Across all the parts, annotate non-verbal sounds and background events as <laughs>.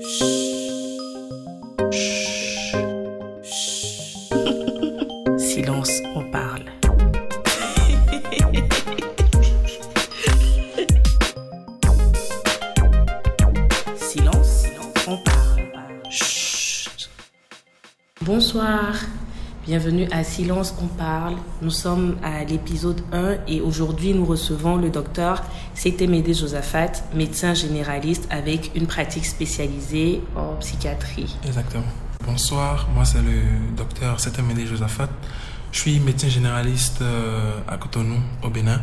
Silence, on parle. Silence, on parle. Bonsoir, bienvenue à Silence, on parle. Nous sommes à l'épisode 1 et aujourd'hui nous recevons le docteur Médé Josaphat, médecin généraliste avec une pratique spécialisée en psychiatrie. Exactement. Bonsoir, moi c'est le docteur Médé Josaphat. Je suis médecin généraliste euh, à Cotonou, au Bénin.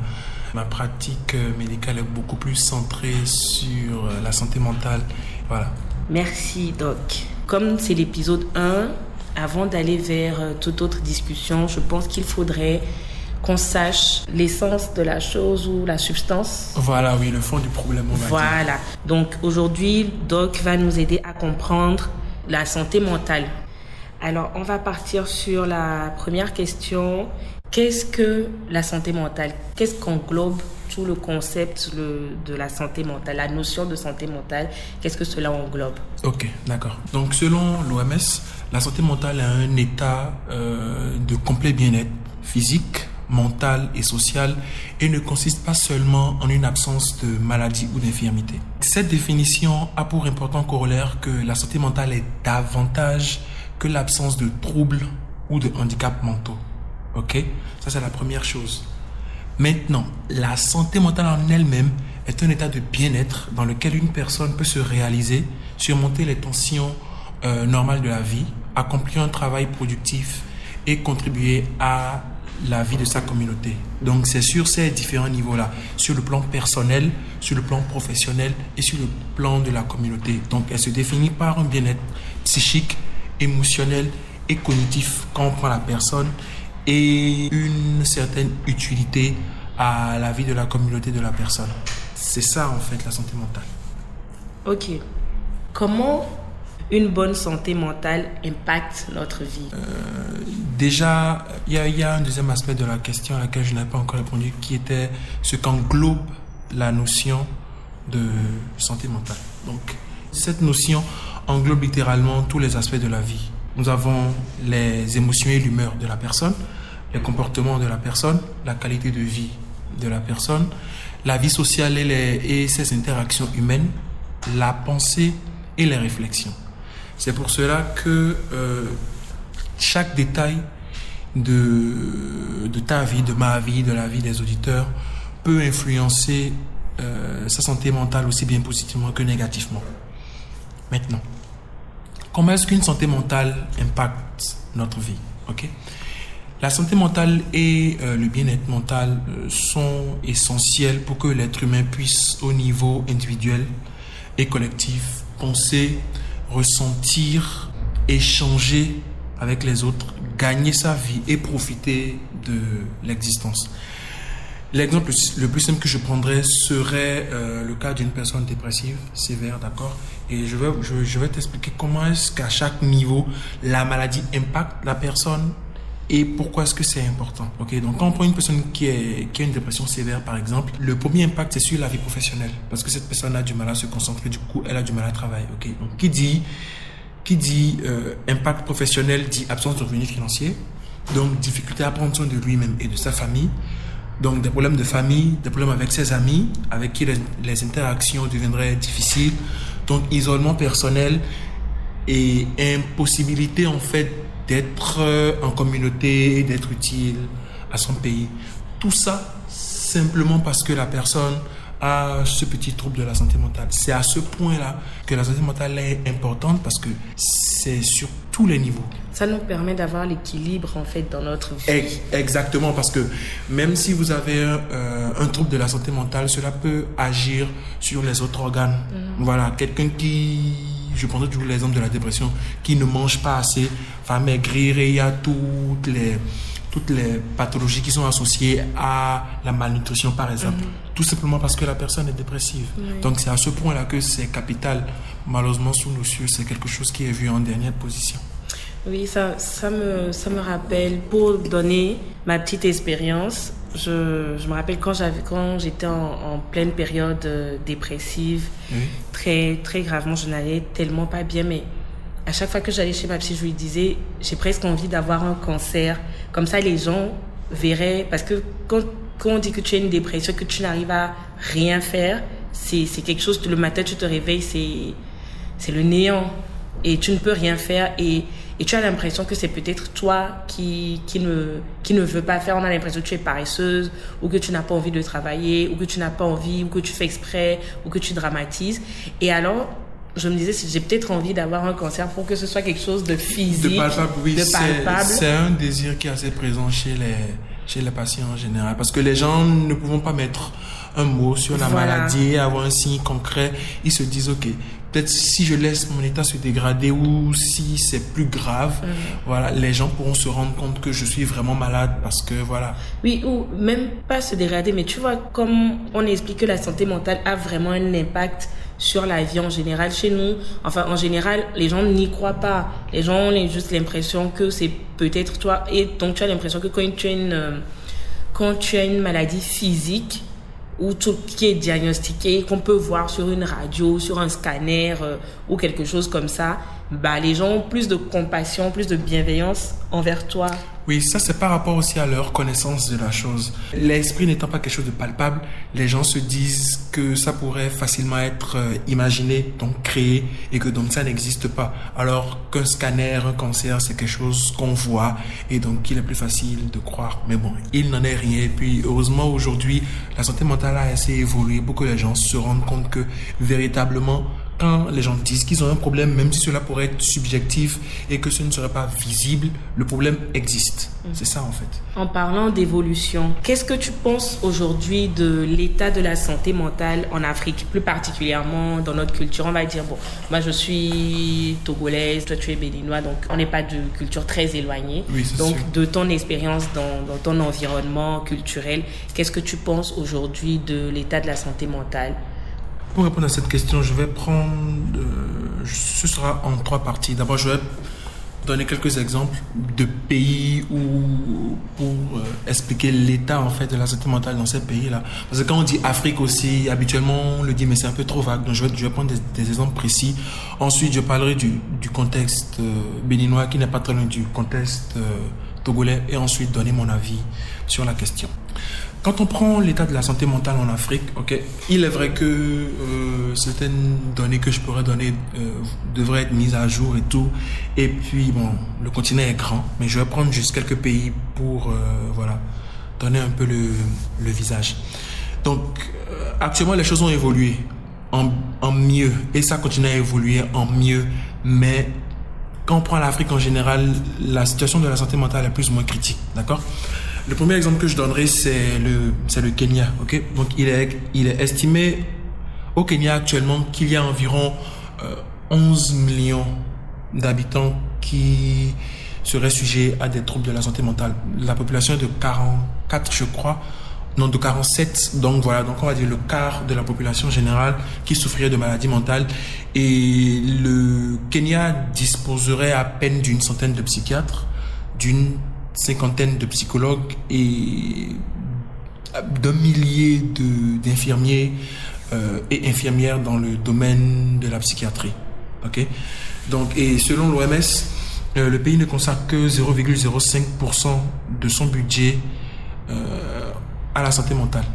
Ma pratique euh, médicale est beaucoup plus centrée sur euh, la santé mentale. Voilà. Merci, Doc. Comme c'est l'épisode 1, avant d'aller vers toute autre discussion, je pense qu'il faudrait qu'on sache l'essence de la chose ou la substance. Voilà, oui, le fond du problème. On va voilà. Donc aujourd'hui, Doc va nous aider à comprendre la santé mentale. Alors, on va partir sur la première question. Qu'est-ce que la santé mentale? Qu'est-ce qu'englobe tout le concept de la santé mentale, la notion de santé mentale? Qu'est-ce que cela englobe? Ok, d'accord. Donc, selon l'OMS, la santé mentale est un état euh, de complet bien-être physique, mental et social et ne consiste pas seulement en une absence de maladie ou d'infirmité. Cette définition a pour important corollaire que la santé mentale est davantage que l'absence de troubles ou de handicaps mentaux. Ok? Ça, c'est la première chose. Maintenant, la santé mentale en elle-même est un état de bien-être dans lequel une personne peut se réaliser, surmonter les tensions euh, normales de la vie, accomplir un travail productif et contribuer à la vie de sa communauté. Donc c'est sur ces différents niveaux-là, sur le plan personnel, sur le plan professionnel et sur le plan de la communauté. Donc elle se définit par un bien-être psychique, émotionnel et cognitif quand on prend la personne et une certaine utilité à la vie de la communauté de la personne. C'est ça en fait la santé mentale. Ok. Comment une bonne santé mentale impacte notre vie euh, Déjà, il y, a un deuxième aspect de la question à laquelle je n'ai pas encore répondu, qui était ce qu'englobe la notion de santé mentale. Donc, cette notion englobe littéralement tous les aspects de la vie. Nous avons les émotions et l'humeur de la personne, les comportements de la personne, la qualité de vie de la personne, la vie sociale et, ses interactions humaines, la pensée et les réflexions. C'est pour cela que euh, chaque détail de, ta vie, de ma vie, de la vie des auditeurs peut influencer euh, sa santé mentale aussi bien positivement que négativement. Maintenant, comment est-ce qu'une santé mentale impacte notre vie Ok? La santé mentale et euh, le bien-être mental sont essentiels pour que l'être humain puisse, au niveau individuel et collectif, penser, ressentir, échanger avec les autres, gagner sa vie et profiter de l'existence. L'exemple le plus simple que je prendrais serait euh, le cas d'une personne dépressive sévère, d'accord? Et je vais, je, vais t'expliquer comment est-ce qu'à chaque niveau, la maladie impacte la personne et pourquoi est-ce que c'est important? Ok, donc quand on prend une personne qui, a une dépression sévère, par exemple, le premier impact c'est sur la vie professionnelle parce que cette personne a du mal à se concentrer, du coup elle a du mal à travailler. Ok, donc qui dit qui dit euh, impact professionnel dit absence de revenus financiers, donc difficulté à prendre soin de lui-même et de sa famille, donc des problèmes de famille, des problèmes avec ses amis, avec qui les interactions deviendraient difficiles, donc isolement personnel et impossibilité en fait d'être euh, en communauté, d'être utile à son pays. Tout ça simplement parce que la personne a ce petit trouble de la santé mentale. C'est à ce point-là que la santé mentale est importante parce que c'est sur tous les niveaux. Ça nous permet d'avoir l'équilibre en fait dans notre vie. Exactement, parce que même si vous avez un, euh, trouble de la santé mentale, cela peut agir sur les autres organes. Mhm. Voilà, quelqu'un qui je prendrai toujours l'exemple de la dépression, qui ne mange pas assez, va maigrir et il y a toutes les, toutes les pathologies qui sont associées à la malnutrition, par exemple. Mhm. Tout simplement parce que la personne est dépressive. Donc c'est à ce point-là que c'est capital. Malheureusement, sous nos cieux, c'est quelque chose qui est vu en dernière position. Oui, ça, ça, me, ça me rappelle, pour donner ma petite expérience, je, je me rappelle quand j'avais quand j'étais en, en pleine période euh, dépressive, très très gravement, je n'allais tellement pas bien, mais à chaque fois que j'allais chez ma psy, je lui disais, j'ai presque envie d'avoir un cancer. Comme ça, les gens verraient, parce que quand, quand on dit que tu as une dépression, que tu n'arrives à rien faire, c'est quelque chose, le matin tu te réveilles, c'est le néant. Et tu ne peux rien faire. Et, et tu as l'impression que c'est peut-être toi qui, qui, ne, qui ne veux pas faire. On a l'impression que tu es paresseuse, ou que tu n'as pas envie de travailler, ou que tu n'as pas envie, ou que tu fais exprès, ou que tu dramatises. Et alors, je me disais, j'ai peut-être envie d'avoir un cancer pour que ce soit quelque chose de physique, de palpable. Oui. C'est un désir qui est assez présent chez les, chez les patients en général. Parce que les gens ne pouvons pas mettre un mot sur la Voilà. maladie, avoir un signe concret. Ils se disent, OK, peut-être si je laisse mon état se dégrader ou si c'est plus grave, voilà, les gens pourront se rendre compte que je suis vraiment malade parce que, voilà. Oui, ou même pas se dégrader, mais tu vois, comme on explique que la santé mentale a vraiment un impact sur la vie en général chez nous. Enfin, en général, les gens n'y croient pas. Les gens ont juste l'impression que c'est peut-être toi. Et donc, tu as l'impression que quand tu as une, euh, quand tu as une maladie physique, ou tout qui est diagnostiqué, qu'on peut voir sur une radio, sur un scanner euh, ou quelque chose comme ça, bah, les gens ont plus de compassion, plus de bienveillance envers toi. Oui, ça c'est par rapport aussi à leur connaissance de la chose. L'esprit n'étant pas quelque chose de palpable, les gens se disent que ça pourrait facilement être euh, imaginé, donc créé, et que donc ça n'existe pas. Alors qu'un scanner, un cancer, c'est quelque chose qu'on voit, et donc il est plus facile de croire. Mais bon, il n'en est rien. Et puis heureusement aujourd'hui, la santé mentale a assez évolué pour que les gens se rendent compte que véritablement quand les gens disent qu'ils ont un problème, même si cela pourrait être subjectif et que ce ne serait pas visible, le problème existe. C'est ça en fait. En parlant d'évolution, qu'est-ce que tu penses aujourd'hui de l'état de la santé mentale en Afrique, plus particulièrement dans notre culture? On va dire, bon, moi je suis togolaise, toi tu es béninois, donc on n'est pas de culture très éloignée. Oui, c'est donc sûr. de ton expérience dans, dans ton environnement culturel, qu'est-ce que tu penses aujourd'hui de l'état de la santé mentale? Pour répondre à cette question, je vais prendre. euh, ce sera en trois parties. D'abord, je vais donner quelques exemples de pays où, pour euh, expliquer l'état en fait de la santé mentale dans ces pays-là. Parce que quand on dit Afrique aussi, habituellement on le dit, mais c'est un peu trop vague. Donc je vais, je vais prendre des, exemples précis. Ensuite, je parlerai du, du contexte euh, béninois qui n'est pas très loin du contexte togolais et ensuite donner mon avis sur la question. Quand on prend l'état de la santé mentale en Afrique, ok, il est vrai que euh, certaines données que je pourrais donner euh, devraient être mises à jour et tout. Et puis bon, le continent est grand, mais je vais prendre juste quelques pays pour euh, voilà donner un peu le, visage. Donc actuellement les choses ont évolué en, en mieux et ça continue à évoluer en mieux, mais quand on prend l'Afrique en général, la situation de la santé mentale est plus ou moins critique, d'accord? Le premier exemple que je donnerai, c'est le, c'est le Kenya, ok? Donc, il est, il est estimé au Kenya actuellement qu'il y a environ euh, 11 millions d'habitants qui seraient sujets à des troubles de la santé mentale. La population est de 44, je crois, non, de 47. Donc voilà, donc on va dire le quart de la population générale qui souffrirait de maladies mentales. Et le Kenya disposerait à peine d'une centaine de psychiatres, d'une cinquantaine de psychologues et d'un millier d'infirmiers euh, et infirmières dans le domaine de la psychiatrie. Ok? Donc, et selon l'OMS, euh, le pays ne consacre que 0,05% de son budget euh, à la santé mentale.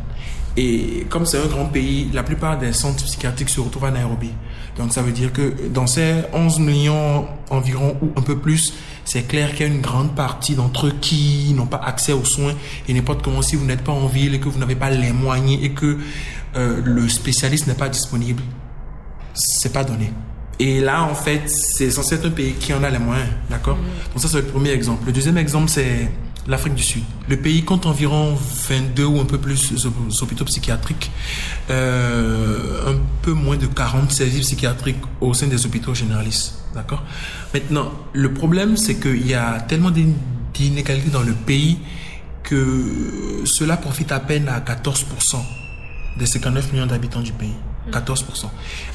Et comme c'est un grand pays, la plupart des centres psychiatriques se retrouvent à Nairobi. Donc ça veut dire que dans ces 11 millions environ ou un peu plus, c'est clair qu'il y a une grande partie d'entre eux qui n'ont pas accès aux soins. Et n'importe comment, si vous n'êtes pas en ville et que vous n'avez pas les moyens et que euh, le spécialiste n'est pas disponible, c'est pas donné. Et là, en fait, c'est censé être un pays qui en a les moyens, d'accord? Donc ça, c'est le premier exemple. Le deuxième exemple, c'est l'Afrique du Sud. Le pays compte environ 22 ou un peu plus d'hôpitaux psychiatriques, euh, un peu moins de 40 services psychiatriques au sein des hôpitaux généralistes, d'accord Maintenant, le problème, c'est qu'il y a tellement d'in- d'inégalités dans le pays que cela profite à peine à 14% des 59 millions d'habitants du pays. 14%.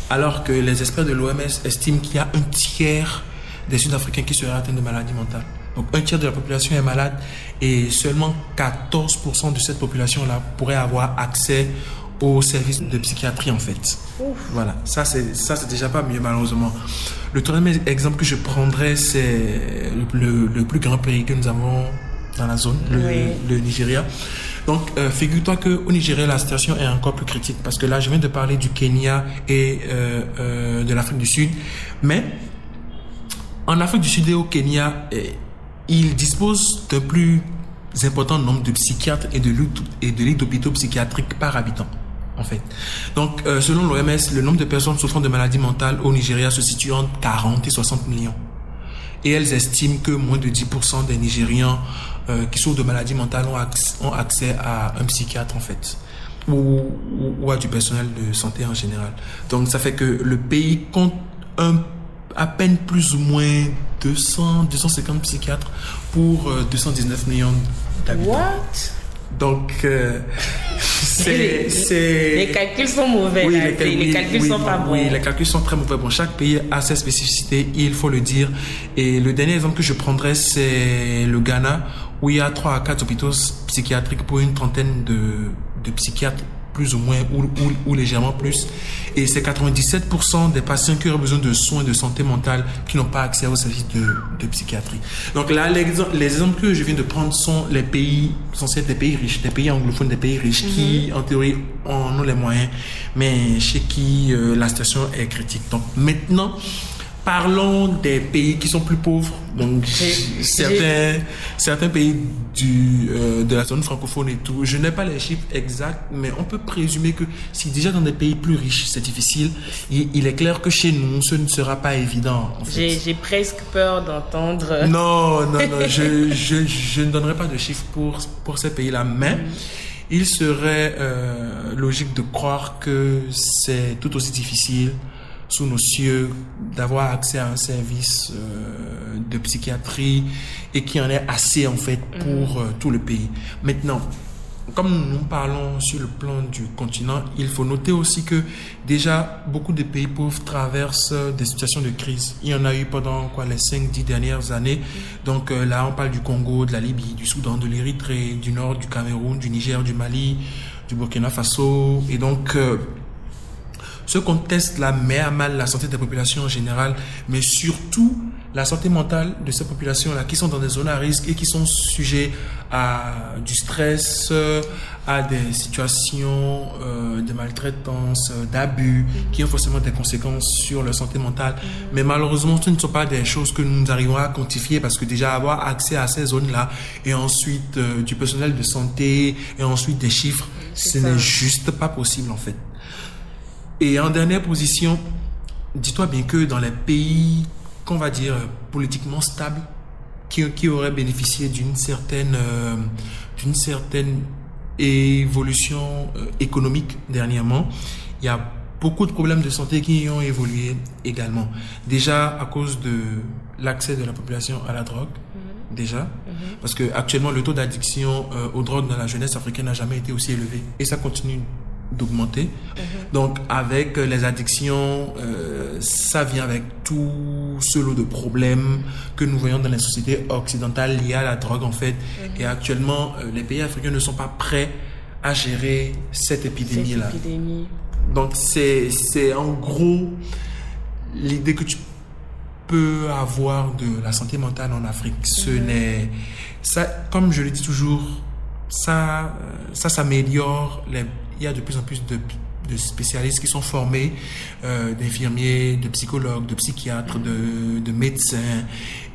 Alors que les experts de l'OMS estiment qu'il y a un tiers des Sud-Africains qui seraient atteints de maladies mentales. Donc un tiers de la population est malade et seulement 14% de cette population-là pourrait avoir accès aux services de psychiatrie en fait. Voilà, ça c'est ça c'est déjà pas mieux malheureusement. Le troisième exemple que je prendrais c'est le, le, plus grand pays que nous avons dans la zone, le, le Nigeria. Donc, euh, figure-toi qu'au Nigeria, la situation est encore plus critique parce que là, je viens de parler du Kenya et euh, euh, de l'Afrique du Sud. Mais en Afrique du Sud et au Kenya, eh, ils disposent d'un plus important nombre de psychiatres et de lits d'hôpitaux psychiatriques par habitant. En fait. Donc, selon l'OMS, le nombre de personnes souffrant de maladies mentales au Nigeria se situe entre 40 et 60 millions. Et elles estiment que moins de 10% des Nigérians euh, qui souffrent de maladies mentales ont, accès, à un psychiatre en fait. Ou, à du personnel de santé en général. Donc ça fait que le pays compte un, à peine plus ou moins 200, 250 psychiatres pour 219 euh, millions d'habitants. Donc, euh, <laughs> c'est, Les calculs sont mauvais. Oui, les, calculs sont pas bons. Oui, les calculs sont très mauvais. Bon, chaque pays a ses spécificités, il faut le dire. Et le dernier exemple que je prendrais, c'est le Ghana, où il y a 3 à 4 hôpitaux psychiatriques pour une trentaine de, de psychiatres plus ou moins ou, ou, légèrement plus. Et c'est 97% des patients qui ont besoin de soins de santé mentale qui n'ont pas accès aux services de, de psychiatrie. Donc là, les, les, exemples que je viens de prendre sont les pays, censés être des pays riches, des pays anglophones, des pays riches qui, mhm. en théorie, en ont les moyens, mais chez qui euh, la situation est critique. Donc maintenant, Parlons des pays qui sont plus pauvres. Donc, certains, certains pays du, euh, de la zone francophone et tout. Je n'ai pas les chiffres exacts, mais on peut présumer que si déjà dans des pays plus riches, c'est difficile, il, est clair que chez nous, ce ne sera pas évident. J'ai presque peur d'entendre. Non, non, non, <laughs> je, je, je, ne donnerai pas de chiffres pour, pour ces pays-là, mais. Il serait euh, logique de croire que c'est tout aussi difficile sous nos cieux d'avoir accès à un service euh, de psychiatrie et qui en est assez en fait pour mhm. euh, tout le pays. Maintenant, comme nous parlons sur le plan du continent, il faut noter aussi que déjà beaucoup de pays pauvres traversent des situations de crise. Il y en a eu pendant quoi les 5-10 dernières années. Donc euh, là, on parle du Congo, de la Libye, du Soudan, de l'Érythrée, du Nord, du Cameroun, du Niger, du Mali, du Burkina Faso. Et donc, ce contexte-là met à mal la santé des populations en général, mais surtout la santé mentale de ces populations-là qui sont dans des zones à risque et qui sont sujets à du stress, à des situations euh, de maltraitance, d'abus, mhm. qui ont forcément des conséquences sur leur santé mentale. Mais malheureusement, ce ne sont pas des choses que nous arrivons à quantifier parce que déjà avoir accès à ces zones-là et ensuite euh, du personnel de santé et ensuite des chiffres, ce n'est juste pas possible en fait. Et en dernière position, dis-toi bien que dans les pays qu'on va dire politiquement stables, qui, qui auraient bénéficié d'une certaine, euh, d'une certaine évolution euh, économique dernièrement, il y a beaucoup de problèmes de santé qui ont évolué également. Déjà à cause de l'accès de la population à la drogue, mhm. déjà, mhm. parce que actuellement le taux d'addiction euh, aux drogues dans la jeunesse africaine n'a jamais été aussi élevé et ça continue d'augmenter. Mhm. Donc avec les addictions, euh, ça vient avec tout ce lot de problèmes que nous voyons dans les sociétés occidentales liées à la drogue en fait. Mhm. Et actuellement, euh, les pays africains ne sont pas prêts à gérer cette épidémie-là. Donc c'est, c'est en gros l'idée que tu peux avoir de la santé mentale en Afrique. Ce mhm. n'est ça, comme je le dis toujours, ça, euh, ça s'améliore les il y a de plus en plus de, de spécialistes qui sont formés, euh, d'infirmiers, de psychologues, de psychiatres, de, de médecins.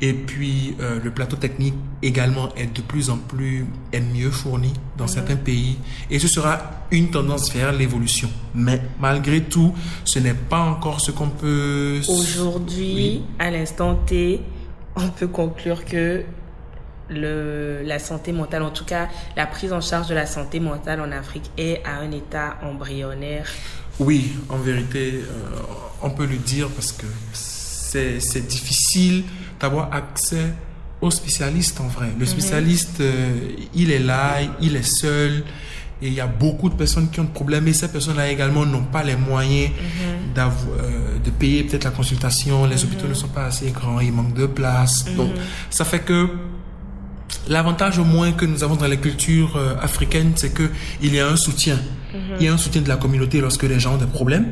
Et puis euh, le plateau technique également est de plus en plus est mieux fourni dans certains pays. Et ce sera une tendance vers l'évolution. Mais malgré tout, ce n'est pas encore ce qu'on peut... Aujourd'hui, à l'instant T, on peut conclure que le, la santé mentale, en tout cas la prise en charge de la santé mentale en Afrique est à un état embryonnaire Oui, en vérité, euh, on peut le dire parce que c'est difficile d'avoir accès aux spécialistes en vrai. Le mhm. spécialiste, euh, il est là, il est seul. Et il y a beaucoup de personnes qui ont des problèmes et ces personnes-là également n'ont pas les moyens mhm. euh, de payer peut-être la consultation. Les mhm. hôpitaux ne sont pas assez grands, il manque de place. Donc, ça fait que L'avantage au moins que nous avons dans les cultures euh, africaines, c'est que il y a un soutien. Il y a un soutien de la communauté lorsque les gens ont des problèmes.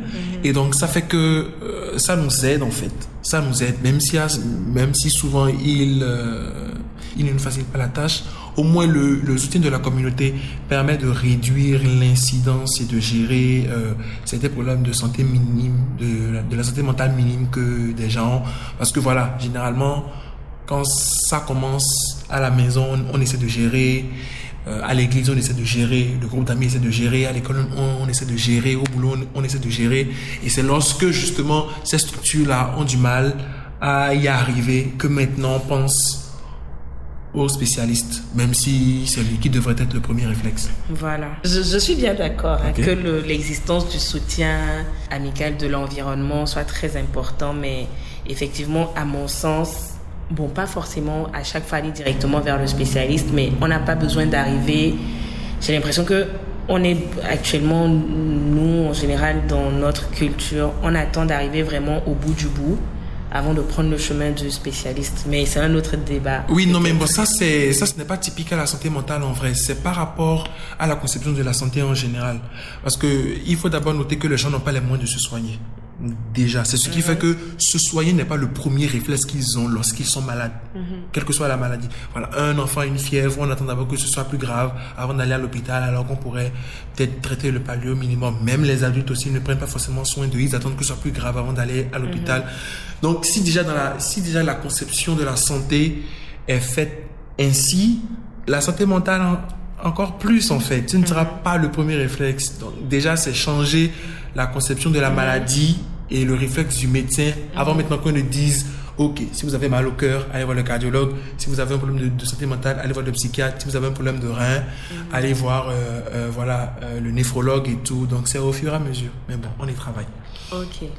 Et donc ça fait que euh, ça nous aide en fait. Ça nous aide, même si, même si souvent il, euh, il ne nous facilite pas la tâche. Au moins le, le soutien de la communauté permet de réduire l'incidence et de gérer euh, certains problèmes de santé minime, de, la- de la santé mentale minime que des gens. Parce que voilà, généralement, quand ça commence à la maison, on, on essaie de gérer. Euh, à l'église, on essaie de gérer. Le groupe d'amis essaie de gérer. À l'école, on, on essaie de gérer. Au boulot, on, on essaie de gérer. Et c'est lorsque, justement, ces structures-là ont du mal à y arriver que maintenant on pense aux spécialistes, même si c'est lui qui devrait être le premier réflexe. Voilà. Je, je suis bien d'accord hein, que le- l'existence du soutien amical de l'environnement soit très important, mais effectivement, à mon sens, bon, pas forcément à chaque fois aller directement vers le spécialiste, mais on n'a pas besoin d'arriver. J'ai l'impression que on est actuellement, nous, en général, dans notre culture, on attend d'arriver vraiment au bout du bout avant de prendre le chemin du spécialiste. Mais c'est un autre débat. Oui, non, mais bon, ça, c'est, ça, ce n'est pas typique à la santé mentale en vrai. C'est par rapport à la conception de la santé en général. Parce que il faut d'abord noter que les gens n'ont pas les moyens de se soigner. Déjà, c'est ce qui fait que se soigner n'est pas le premier réflexe qu'ils ont lorsqu'ils sont malades, quelle que soit la maladie. Voilà, un enfant a une fièvre, on attend d'abord que ce soit plus grave avant d'aller à l'hôpital, alors qu'on pourrait peut-être traiter le palio au minimum. Même les adultes aussi ne prennent pas forcément soin d'eux, ils attendent que ce soit plus grave avant d'aller à l'hôpital. Donc, si déjà dans la, si déjà la conception de la santé est faite ainsi, la santé mentale en- encore plus en fait. Ce ne sera pas le premier réflexe. Donc, déjà, c'est changer la conception de la maladie et le réflexe du médecin avant maintenant qu'on ne dise Ok, si vous avez mal au cœur, allez voir le cardiologue. Si vous avez un problème de, de santé mentale, allez voir le psychiatre. Si vous avez un problème de rein, allez voir euh, euh, voilà, euh, le néphrologue et tout. Donc c'est au fur et à mesure. Mais bon, on y travaille. Ok.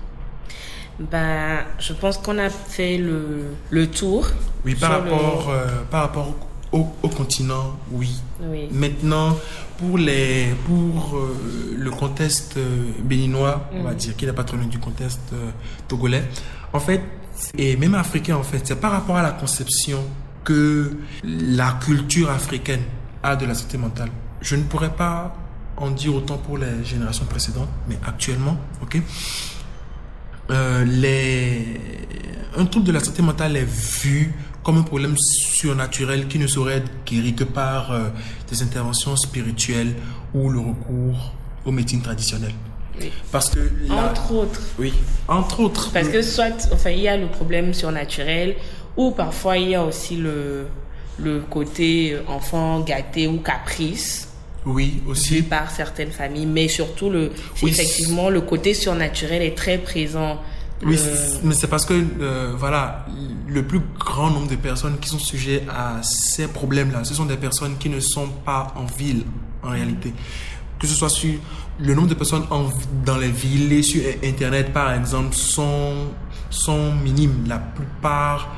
Ben, je pense qu'on a fait le, le tour. Oui, par le- rapport, euh, par rapport au, au continent, oui. Oui. Maintenant, pour, les, pour euh, le contexte euh, béninois, on va dire, qui pas trop loin du contexte euh, togolais, en fait, et même africain, en fait, c'est par rapport à la conception que la culture africaine a de la santé mentale. Je ne pourrais pas en dire autant pour les générations précédentes, mais actuellement, ok euh, les... un trouble de la santé mentale est vu comme un problème surnaturel qui ne saurait être guéri que par euh, des interventions spirituelles ou le recours aux médecines traditionnelles. Oui. Parce que là, Entre autres. oui, entre autres. Parce que soit, enfin, il y a le problème surnaturel, ou parfois il y a aussi le, le côté euh, enfant gâté ou caprice oui, aussi. par certaines familles, mais surtout le, Oui. effectivement le côté surnaturel est très présent. Oui, Le- c'est- mais c'est parce que euh, voilà, le plus grand nombre de personnes qui sont sujets à ces problèmes-là, ce sont des personnes qui ne sont pas en ville en réalité. Que ce soit sur le nombre de personnes en- dans les villes et sur Internet, par exemple, sont, sont minimes. La plupart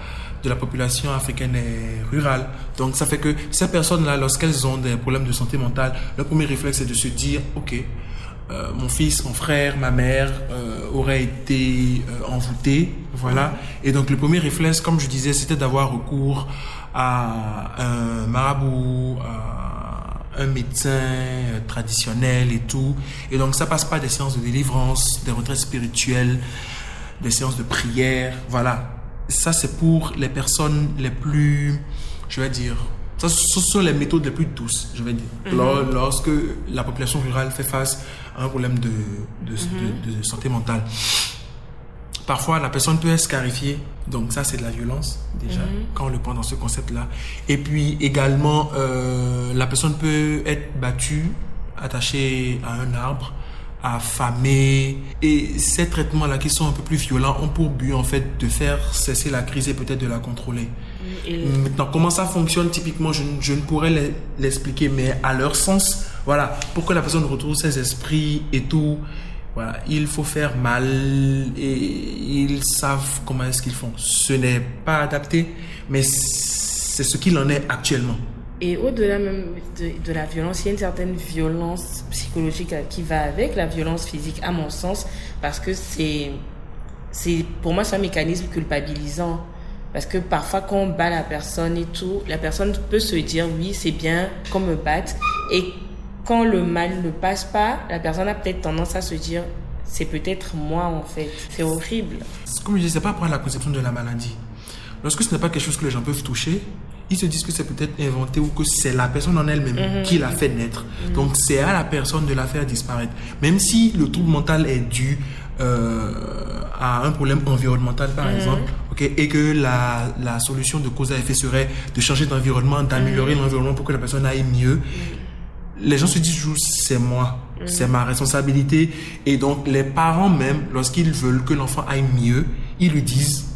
de la population africaine est rurale. Donc ça fait que ces personnes-là, lorsqu'elles ont des problèmes de santé mentale, le premier réflexe c'est de se dire, ok, euh, mon fils, mon frère, ma mère euh, auraient été euh, envoûtés, voilà. Et donc le premier réflexe, comme je disais, c'était d'avoir recours à un marabout, à un médecin traditionnel et tout. Et donc ça passe pas des séances de délivrance, des retraites spirituelles, des séances de prière, voilà. Ça c'est pour les personnes les plus, je vais dire, ça, ce sont les méthodes les plus douces, je vais dire. Lors- Lorsque la population rurale fait face à un problème de, de, de- de santé mentale. Parfois, la personne peut être scarifiée. Donc, ça, c'est de la violence, déjà, quand on le prend dans ce concept-là. Et puis, également, euh, la personne peut être battue, attachée à un arbre, affamée. Et ces traitements-là, qui sont un peu plus violents, ont pour but, en fait, de faire cesser la crise et peut-être de la contrôler. Et- Maintenant, comment ça fonctionne typiquement, je, ne- je ne pourrais l'e- l'expliquer, mais à leur sens, voilà, pour que la personne retrouve ses esprits et tout, voilà, il faut faire mal et ils savent comment est-ce qu'ils font. Ce n'est pas adapté, mais c'est ce qu'il en est actuellement. Et au-delà même de, de la violence, il y a une certaine violence psychologique qui va avec la violence physique, à mon sens, parce que c'est, c'est pour moi, c'est un mécanisme culpabilisant. Parce que parfois, quand on bat la personne et tout, la personne peut se dire oui, c'est bien qu'on me batte. Et quand le mal ne passe pas, la personne a peut-être tendance à se dire c'est peut-être moi en fait. C'est horrible. Comme je disais, c'est pas pour la conception de la maladie. Lorsque ce n'est pas quelque chose que les gens peuvent toucher, ils se disent que c'est peut-être inventé ou que c'est la personne en elle-même Mhm. qui l'a fait naître. Donc c'est à la personne de la faire disparaître. Même si le trouble mental est dû euh, à un problème environnemental par Mhm. exemple, ok, et que la, la solution de cause à effet serait de changer d'environnement, d'améliorer Mhm. l'environnement pour que la personne aille mieux. Les gens se disent toujours c'est moi, Mhm. c'est ma responsabilité. Et donc les parents même, lorsqu'ils veulent que l'enfant aille mieux, ils lui disent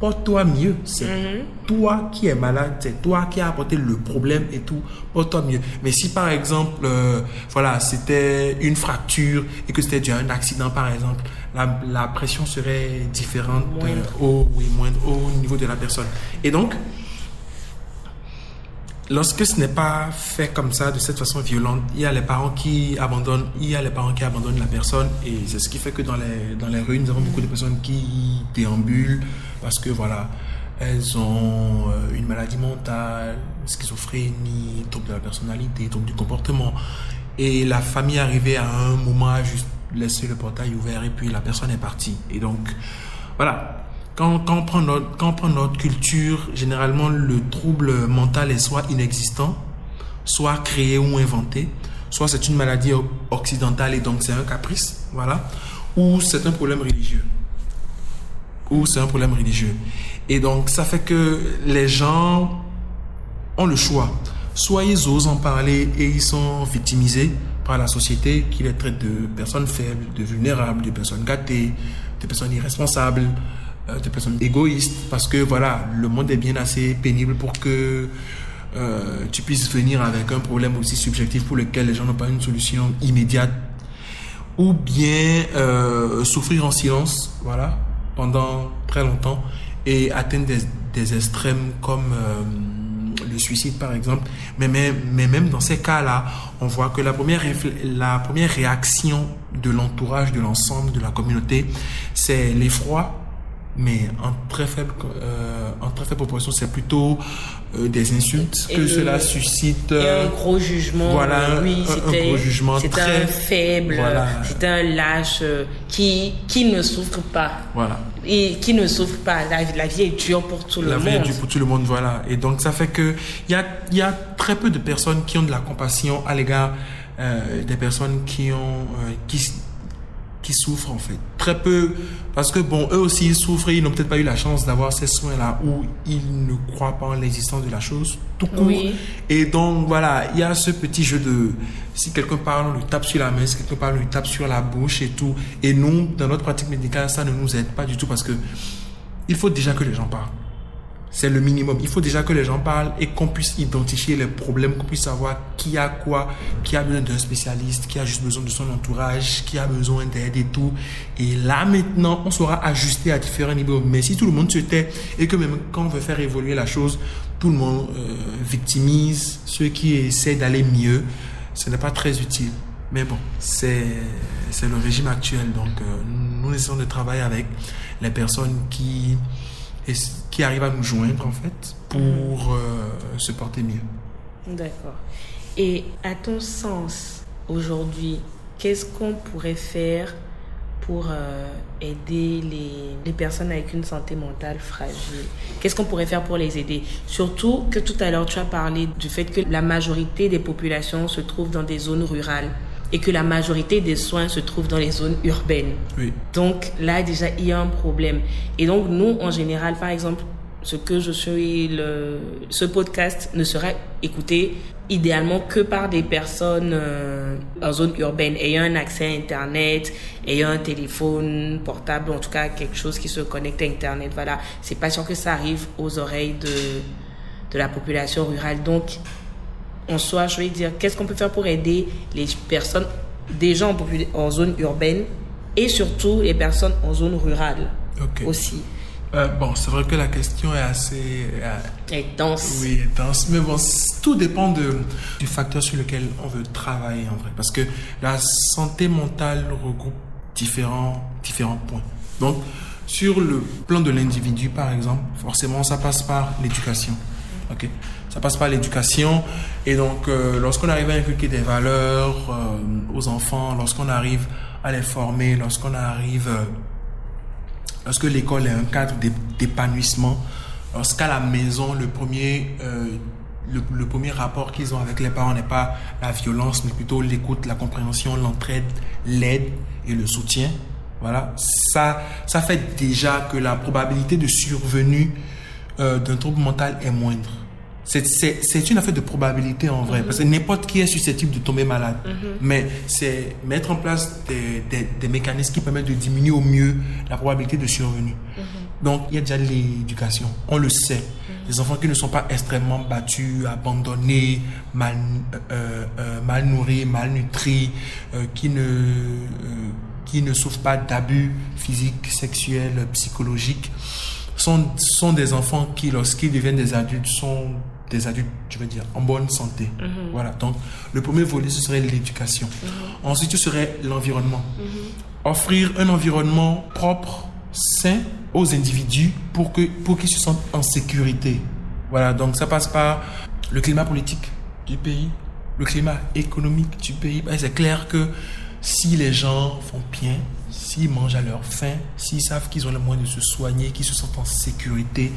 porte-toi mieux. C'est Mhm. toi qui es malade, c'est toi qui as apporté le problème et tout. Porte-toi mieux. Mais si par exemple, euh, voilà, c'était une fracture et que c'était dû à un accident par exemple, la, la pression serait différente euh, Moindre. au, oui, moindre au niveau de la personne. Et donc, lorsque ce n'est pas fait comme ça, de cette façon violente, il y a les parents qui abandonnent, il y a les parents qui abandonnent la personne et c'est ce qui fait que dans les, dans les rues, nous avons beaucoup de personnes qui déambulent parce que voilà, elles ont euh, une maladie mentale, schizophrénie, trouble de la personnalité, trouble du comportement. Et la famille est arrivée à un moment à juste laisser le portail ouvert et puis la personne est partie. Et donc, voilà. Quand, quand, on prend notre, quand on prend notre culture, généralement le trouble mental est soit inexistant, soit créé ou inventé, soit c'est une maladie occidentale et donc c'est un caprice, voilà, ou c'est un problème religieux. Ou c'est un problème religieux. Et donc ça fait que les gens ont le choix. Soit ils osent en parler et ils sont victimisés par la société qui les traite de personnes faibles, de vulnérables, de personnes gâtées, de personnes irresponsables, euh, de personnes égoïstes, parce que voilà, le monde est bien assez pénible pour que euh, tu puisses venir avec un problème aussi subjectif pour lequel les gens n'ont pas une solution immédiate, ou bien euh, souffrir en silence, voilà, pendant très longtemps et atteindre des, des extrêmes comme euh, le suicide par exemple. Mais, mais, mais même dans ces cas-là, on voit que la première, la première réaction de l'entourage, de l'ensemble, de la communauté, c'est l'effroi. Mais en très faible, euh, en très faible proportion, c'est plutôt euh, des insultes Et que le- cela suscite. Et euh, un gros jugement. voilà, euh, oui, un- gros jugement très- un faible, Voilà. c'était un lâche euh, qui, qui ne souffre pas. voilà. Et qui ne souffre pas. La, la vie est dure pour tout la le vie est monde. dure pour tout le monde, voilà. Et donc, ça fait que il y a, il y a très peu de personnes qui ont de la compassion à l'égard euh, des personnes qui ont, euh, qui, qui souffrent, en fait. Très peu, parce que bon, eux aussi, ils souffrent et ils n'ont peut-être pas eu la chance d'avoir ces soins-là où ils ne croient pas en l'existence de la chose, tout court. Oui. Et donc, voilà, il y a ce petit jeu de, si quelqu'un parle, on lui tape sur la main, si quelqu'un parle, on lui tape sur la bouche et tout. Et nous, dans notre pratique médicale, ça ne nous aide pas du tout parce que il faut déjà que les gens parlent. C'est le minimum. Il faut déjà que les gens parlent et qu'on puisse identifier les problèmes, qu'on puisse savoir qui a quoi, qui a besoin d'un spécialiste, qui a juste besoin de son entourage, qui a besoin d'aide et tout. Et là, maintenant, on saura ajuster à différents niveaux. Mais si tout le monde se tait et que même quand on veut faire évoluer la chose, tout le monde euh, victimise ceux qui essaient d'aller mieux, ce n'est pas très utile. Mais bon, c'est le régime actuel. Donc, euh, nous essayons de travailler avec les personnes qui, qui arrivent à nous joindre, en fait, pour euh, se porter mieux. D'accord. Et à ton sens, aujourd'hui, qu'est-ce qu'on pourrait faire pour euh, aider les, les personnes avec une santé mentale fragile? Qu'est-ce qu'on pourrait faire pour les aider? Surtout que tout à l'heure, tu as parlé du fait que la majorité des populations se trouvent dans des zones rurales et que la majorité des soins se trouvent dans les zones urbaines. Oui. Donc là, déjà, il y a un problème. Et donc, nous, en général, par exemple, ce que je suis, le, ce podcast ne sera écouté idéalement que par des personnes euh, en zone urbaine, ayant un accès à Internet, ayant un téléphone portable, en tout cas quelque chose qui se connecte à Internet. Voilà, c'est pas sûr que ça arrive aux oreilles de, de la population rurale. Donc, en soi, je vais dire, qu'est-ce qu'on peut faire pour aider les personnes, des gens en, en zone urbaine et surtout les personnes en zone rurale aussi. Euh, bon, c'est vrai que la question est assez euh, Et dense. oui, intense, mais bon, tout dépend de, du facteur sur lequel on veut travailler en vrai, parce que la santé mentale regroupe différents, différents points. Donc, Sur le plan de l'individu, par exemple, forcément, ça passe par l'éducation. Ok, ça passe par l'éducation. Et donc, euh, lorsqu'on arrive à inculquer des valeurs euh, aux enfants, lorsqu'on arrive à les former, lorsqu'on arrive, euh, lorsque l'école est un cadre d'épanouissement, lorsqu'à la maison, le premier, le, le, premier rapport qu'ils ont avec les parents n'est pas la violence, mais plutôt l'écoute, la compréhension, l'entraide, l'aide et le soutien. Voilà, ça, ça fait déjà que la probabilité de survenue d'un trouble mental est moindre. C'est une affaire de probabilité en vrai, parce que n'importe qui est susceptible de tomber malade. Mhm. Mais c'est mettre en place des, des, des, mécanismes qui permettent de diminuer au mieux la probabilité de survenue. Mhm. Donc, il y a déjà l'éducation, on le sait. Mhm. Les enfants qui ne sont pas extrêmement battus, abandonnés, mal, euh, euh, mal nourris, malnutris, euh, qui, ne, qui ne souffrent pas d'abus physiques, sexuels, psychologiques, sont, sont des enfants qui, lorsqu'ils deviennent des adultes, sont des adultes, je veux dire, en bonne santé. Mhm. Voilà. Donc, le premier volet, ce serait l'éducation. Mhm. Ensuite, ce serait l'environnement. Mhm. Offrir un environnement propre, sain aux individus pour que pour qu'ils se sentent en sécurité. Voilà. Donc, ça passe par le climat politique du pays, le climat économique du pays. Ben, c'est clair que si les gens font bien, s'ils mangent à leur faim, s'ils savent qu'ils ont le moyen de se soigner, qu'ils se sentent en sécurité,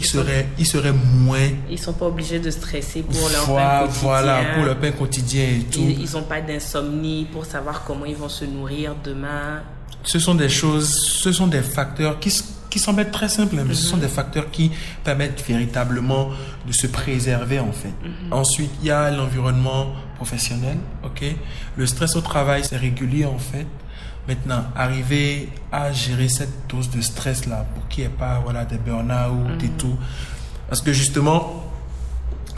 ils, seraient, ils seraient moins. Ils sont pas obligés de stresser pour leur voilà, pain quotidien. Voilà, pour leur pain quotidien et tout. Ils n'ont pas d'insomnie pour savoir comment ils vont se nourrir demain. Ce sont des choses, ce sont des facteurs qui, qui semblent être très simples, mais ce sont mhm. des facteurs qui permettent véritablement de se préserver en fait. Mhm. Ensuite, il y a l'environnement professionnel, ok? Le stress au travail, c'est régulier en fait. Maintenant, arriver à gérer cette dose de stress là pour qu'il n'y ait pas voilà, des burn-out et mhm. tout. Parce que justement,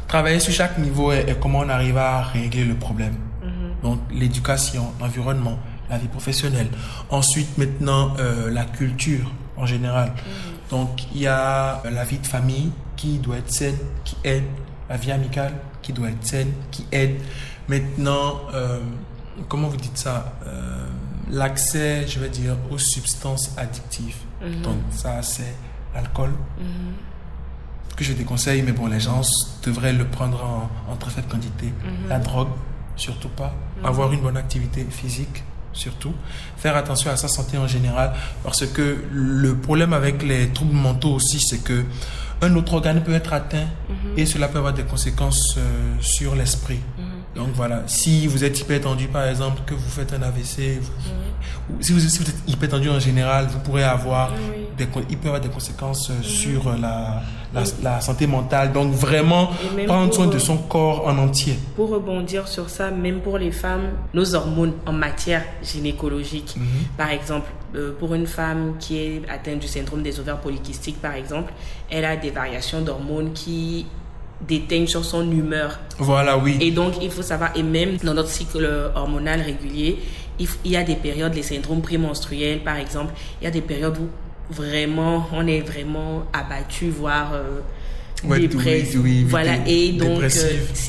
travailler sur chaque niveau et, comment on arrive à régler le problème. Mhm. Donc, l'éducation, l'environnement, la vie professionnelle. Ensuite, maintenant, euh, la culture en général. Mhm. Donc, il y a la vie de famille qui doit être saine, qui aide. La vie amicale qui doit être saine, qui aide. Maintenant, euh, comment vous dites ça euh, l'accès, je vais dire, aux substances addictives. Mhm. Donc ça, c'est l'alcool. Mhm. Que je déconseille, mais bon, les gens devraient le prendre en, très faible quantité. Mhm. La drogue, surtout pas. Avoir une bonne activité physique, surtout. Faire attention à sa santé en général, parce que le problème avec les troubles mentaux aussi, c'est que un autre organe peut être atteint et cela peut avoir des conséquences euh, sur l'esprit. Donc voilà, si vous êtes hyper tendu par exemple, que vous faites un AVC, si, vous, êtes hyper tendu en général, vous pourrez avoir, des, il peut avoir des conséquences euh, sur euh, la, la, santé mentale. Donc vraiment, prendre soin de euh, son corps en entier. Pour rebondir sur ça, même pour les femmes, nos hormones en matière gynécologique, mhm. par exemple, pour une femme qui est atteinte du syndrome des ovaires polykystiques, par exemple, elle a des variations d'hormones qui déteignent sur son humeur. Voilà, oui. Et donc, il faut savoir, et même dans notre cycle hormonal régulier, il, y a des périodes, les syndromes prémenstruels, par exemple, il y a des périodes où vraiment, on est vraiment abattu, voire euh, dépressif. voilà, et donc, euh,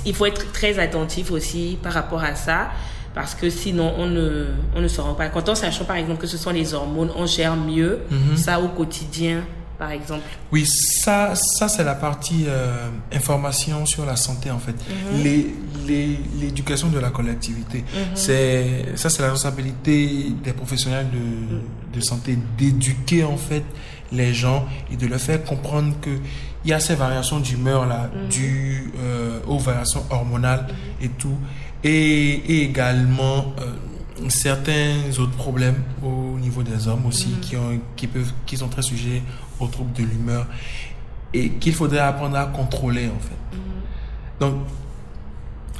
il faut être très attentif aussi par rapport à ça. Parce que sinon, on ne, on ne se rend pas compte. En sachant, par exemple, que ce sont les hormones, on gère mieux mhm. ça au quotidien par exemple Oui, ça, ça c'est la partie euh, information sur la santé en fait. Mhm. L'éducation de la collectivité, mhm. c'est ça c'est la responsabilité des professionnels de, mhm. de santé d'éduquer en fait les gens et de leur faire comprendre que il y a ces variations d'humeur là, dues euh, aux variations hormonales et tout, et, et également euh, certains autres problèmes au niveau des hommes aussi qui, ont, qui, peuvent, qui sont très sujets aux troubles de l'humeur et qu'il faudrait apprendre à contrôler en fait. Mm-hmm. Donc,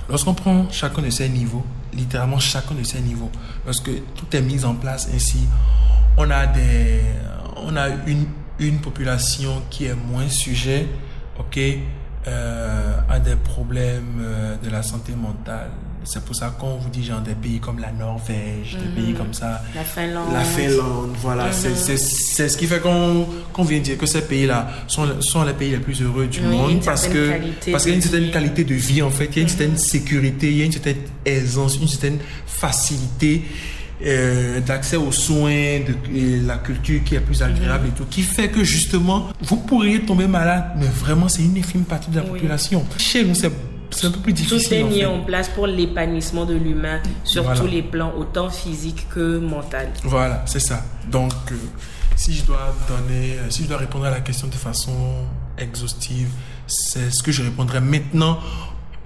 lorsqu'on prend chacun de ces niveaux, littéralement chacun de ces niveaux, lorsque tout est mis en place ainsi, on a, des, on a une, une population qui est moins sujet ok, euh, à des problèmes euh, de la santé mentale, c'est pour ça qu'on vous dit genre des pays comme la Norvège, des pays mhm. comme ça. La Finlande. La Finlande, voilà. Mhm. C'est ce qui fait qu'on vient dire que ces pays-là sont, sont les pays les plus heureux du monde parce que parce qu'il y a une certaine qualité de vie en fait, il y a une mhm. certaine sécurité, il y a une certaine aisance, une certaine facilité euh, d'accès aux soins, de la culture qui est plus agréable et tout, qui fait que justement, vous pourriez tomber malade, mais vraiment, c'est une infime partie de la Oui. population. Chez nous, c'est c'est un peu plus Tout difficile. est en mis fait. en place pour l'épanouissement de l'humain sur Voilà. tous les plans, autant physique que mental. Voilà, c'est ça. Donc, euh, si je dois donner, euh, si je dois répondre à la question de façon exhaustive, c'est ce que je répondrai maintenant.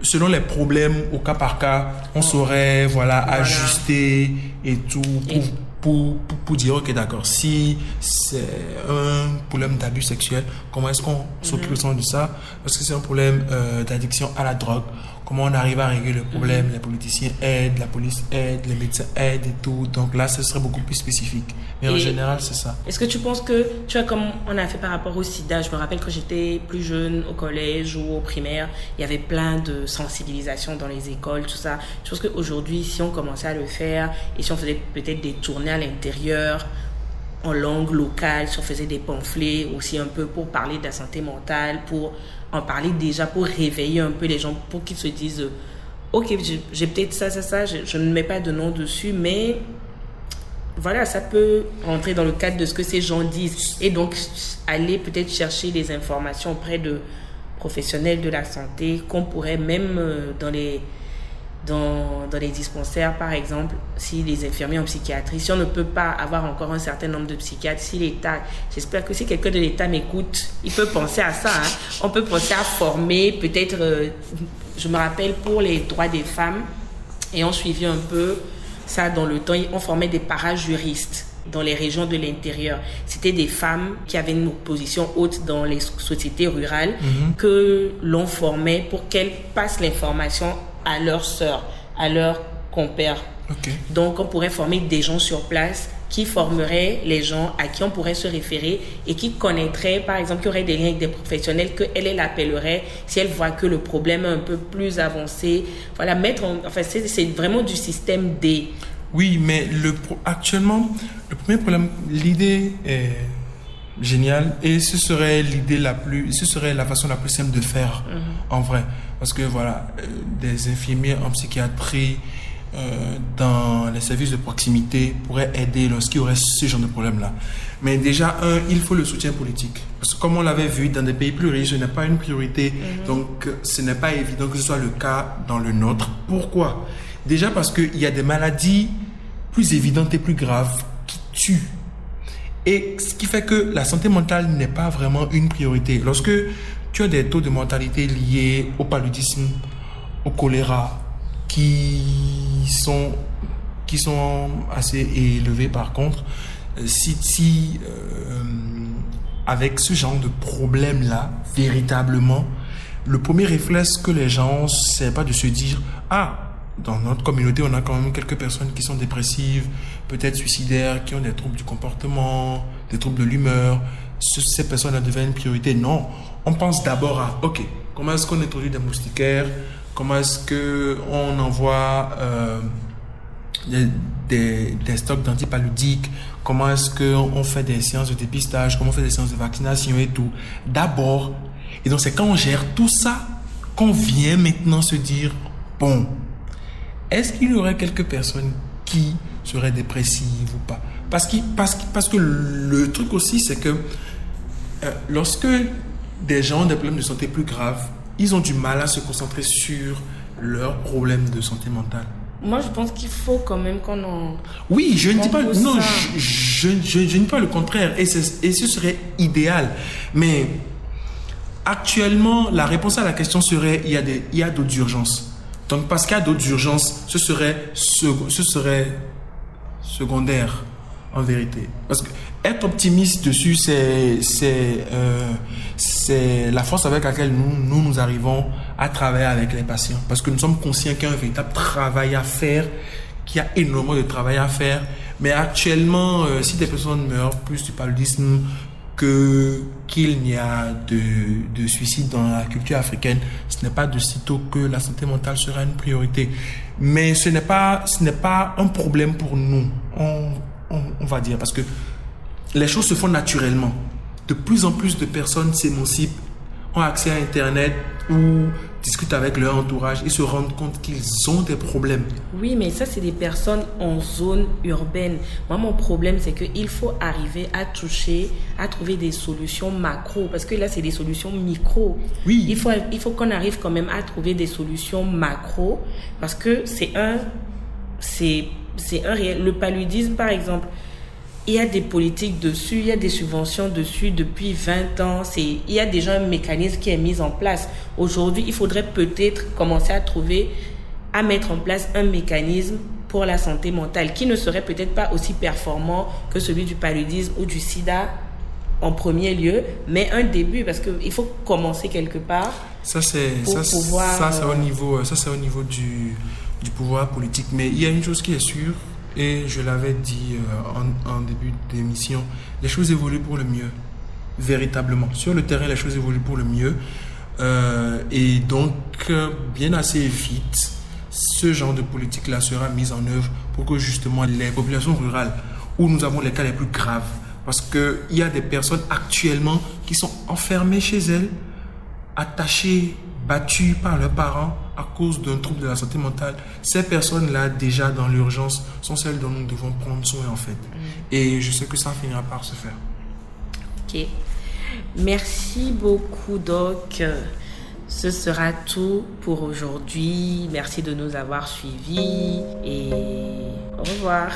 Selon les problèmes au cas par cas, on saurait voilà, Voilà. ajuster et tout pour, Et- pour, pour, pour dire ok d'accord si c'est un problème d'abus sexuel, comment est-ce qu'on s'occupe de ça? Parce que c'est un problème euh, d'addiction à la drogue. Comment on arrive à régler le problème? Les politiciens aident, la police aide, les médecins aident et tout. Donc là, ce serait beaucoup plus spécifique. Mais en général, c'est ça. Est-ce que tu penses que, tu vois, comme on a fait par rapport au sida, je me rappelle quand j'étais plus jeune, au collège ou au primaire, il y avait plein de sensibilisation dans les écoles, tout ça. Je pense qu'aujourd'hui, si on commençait à le faire et si on faisait peut-être des tournées à l'intérieur, en langue locale, si on faisait des pamphlets aussi un peu pour parler de la santé mentale, pour en parler déjà, pour réveiller un peu les gens, pour qu'ils se disent, euh, ok, j'ai- peut-être ça, ça, ça, je, je ne mets pas de nom dessus, mais voilà, ça peut rentrer dans le cadre de ce que ces gens disent. Et donc aller peut-être chercher des informations auprès de professionnels de la santé qu'on pourrait même euh, dans les dans, dans les dispensaires par exemple si les infirmiers en psychiatrie si on ne peut pas avoir encore un certain nombre de psychiatres si l'État j'espère que si quelqu'un de l'État m'écoute il peut penser à ça hein. on peut penser à former peut-être euh, je me rappelle pour les droits des femmes et on suivi un peu ça dans le temps. On formait des parajuristes dans les régions de l'intérieur. C'était des femmes qui avaient une position haute dans les sociétés rurales que l'on formait pour qu'elles passent l'information à leurs sœurs, à leurs compères. Ok. Donc, on pourrait former des gens sur place qui formeraient les gens à qui on pourrait se référer et qui connaîtraient, par exemple, qui auraient des liens avec des professionnels que elle, elle appellerait si elle voit que le problème est un peu plus avancé. Voilà, mettre en, enfin, c'est vraiment du système D. Oui, mais le actuellement, le premier problème, l'idée est géniale et ce serait l'idée la plus, ce serait la façon la plus simple de faire en vrai, parce que voilà, euh, des infirmiers en psychiatrie euh, dans les services de proximité pourraient aider lorsqu'il y aurait ce genre de problème-là. Mais déjà, un, il faut le soutien politique. Parce que comme on l'avait vu dans des pays plus riches, ce n'est pas une priorité. Donc, euh, ce n'est pas évident que ce soit le cas dans le nôtre. Pourquoi? Déjà parce qu'il y a des maladies plus évidentes et plus graves qui tuent. Et ce qui fait que la santé mentale n'est pas vraiment une priorité. Lorsque tu as des taux de mortalité liés au paludisme, au choléra, qui sont, qui sont assez élevés par contre, euh, si, si euh, avec ce genre de problème-là, véritablement, le premier réflexe que les gens, c'est pas de se dire, ah, dans notre communauté, on a quand même quelques personnes qui sont dépressives, peut-être suicidaires, qui ont des troubles du comportement, des troubles de l'humeur. Ce- Ces personnes-là deviennent une priorité. Non, on pense d'abord à, ok, comment est-ce qu'on introduit des moustiquaires? Comment est-ce que on envoie euh, des, des, des stocks d'antipaludiques Comment est-ce qu'on fait des séances de dépistage? Comment on fait des séances de vaccination et tout? D'abord. Et donc, c'est quand on gère tout ça qu'on vient maintenant se dire, bon, est-ce qu'il y aurait quelques personnes qui seraient dépressives ou pas parce, qu'il- parce, parce que le truc aussi, c'est que euh, lorsque des gens ont des problèmes de santé plus graves, ils ont du mal à se concentrer sur leurs problèmes de santé mentale. Moi, je pense qu'il faut quand même qu'on en... Oui, je ne dis pas, non, je, je, je- je ne dis pas le contraire, et, et ce serait idéal. Mais actuellement, la réponse à la question serait il y a des, il y a d'autres urgences. Donc, parce qu'il y a d'autres urgences, ce serait, sec- ce serait secondaire, en vérité. Parce que être optimiste dessus, c'est, c'est, euh, la force avec laquelle nous, nous, nous arrivons à travailler avec les patients. Parce que nous sommes conscients qu'il y a un véritable travail à faire, qu'il y a énormément de travail à faire. Mais actuellement, euh, si des personnes meurent plus du paludisme que qu'il n'y a de, de suicide dans la culture africaine, ce n'est pas de sitôt que la santé mentale sera une priorité. Mais ce n'est pas, ce n'est pas un problème pour nous, on, on, on va dire, parce que les choses se font naturellement. De plus en plus de personnes s'émancipent ont accès à Internet ou discutent avec leur entourage et se rendent compte qu'ils ont des problèmes. Oui, mais ça, c'est des personnes en zone urbaine. Moi, mon problème, c'est qu'il faut arriver à toucher, à trouver des solutions macro, parce que là, c'est des solutions micro. Oui. Il faut, il faut qu'on arrive quand même à trouver des solutions macro, parce que c'est un, c'est, c'est un réel. Le paludisme, par exemple, il y a des politiques dessus, il y a des subventions dessus depuis 20 ans. C'est, il y a déjà un mécanisme qui est mis en place. Aujourd'hui, il faudrait peut-être commencer à trouver, à mettre en place un mécanisme pour la santé mentale qui ne serait peut-être pas aussi performant que celui du paludisme ou du sida en premier lieu, mais un début parce qu'il faut commencer quelque part. Ça c'est ça, pouvoir, ça c'est au euh, niveau ça c'est au niveau du, du pouvoir politique. Mais il y a une chose qui est sûre et je l'avais dit euh, en, début d'émission, les choses évoluent pour le mieux, véritablement. Sur le terrain, les choses évoluent pour le mieux. Euh, et donc, euh, bien assez vite, ce genre de politique-là sera mise en œuvre pour que justement les populations rurales, où nous avons les cas les plus graves, parce qu'il y a des personnes actuellement qui sont enfermées chez elles, attachées, battues par leurs parents à cause d'un trouble de la santé mentale. Ces personnes-là, déjà dans l'urgence, sont celles dont nous devons prendre soin en fait. Et je sais que ça finira par se faire. Ok. Merci beaucoup, Doc. Ce sera tout pour aujourd'hui. Merci de nous avoir suivis et au revoir.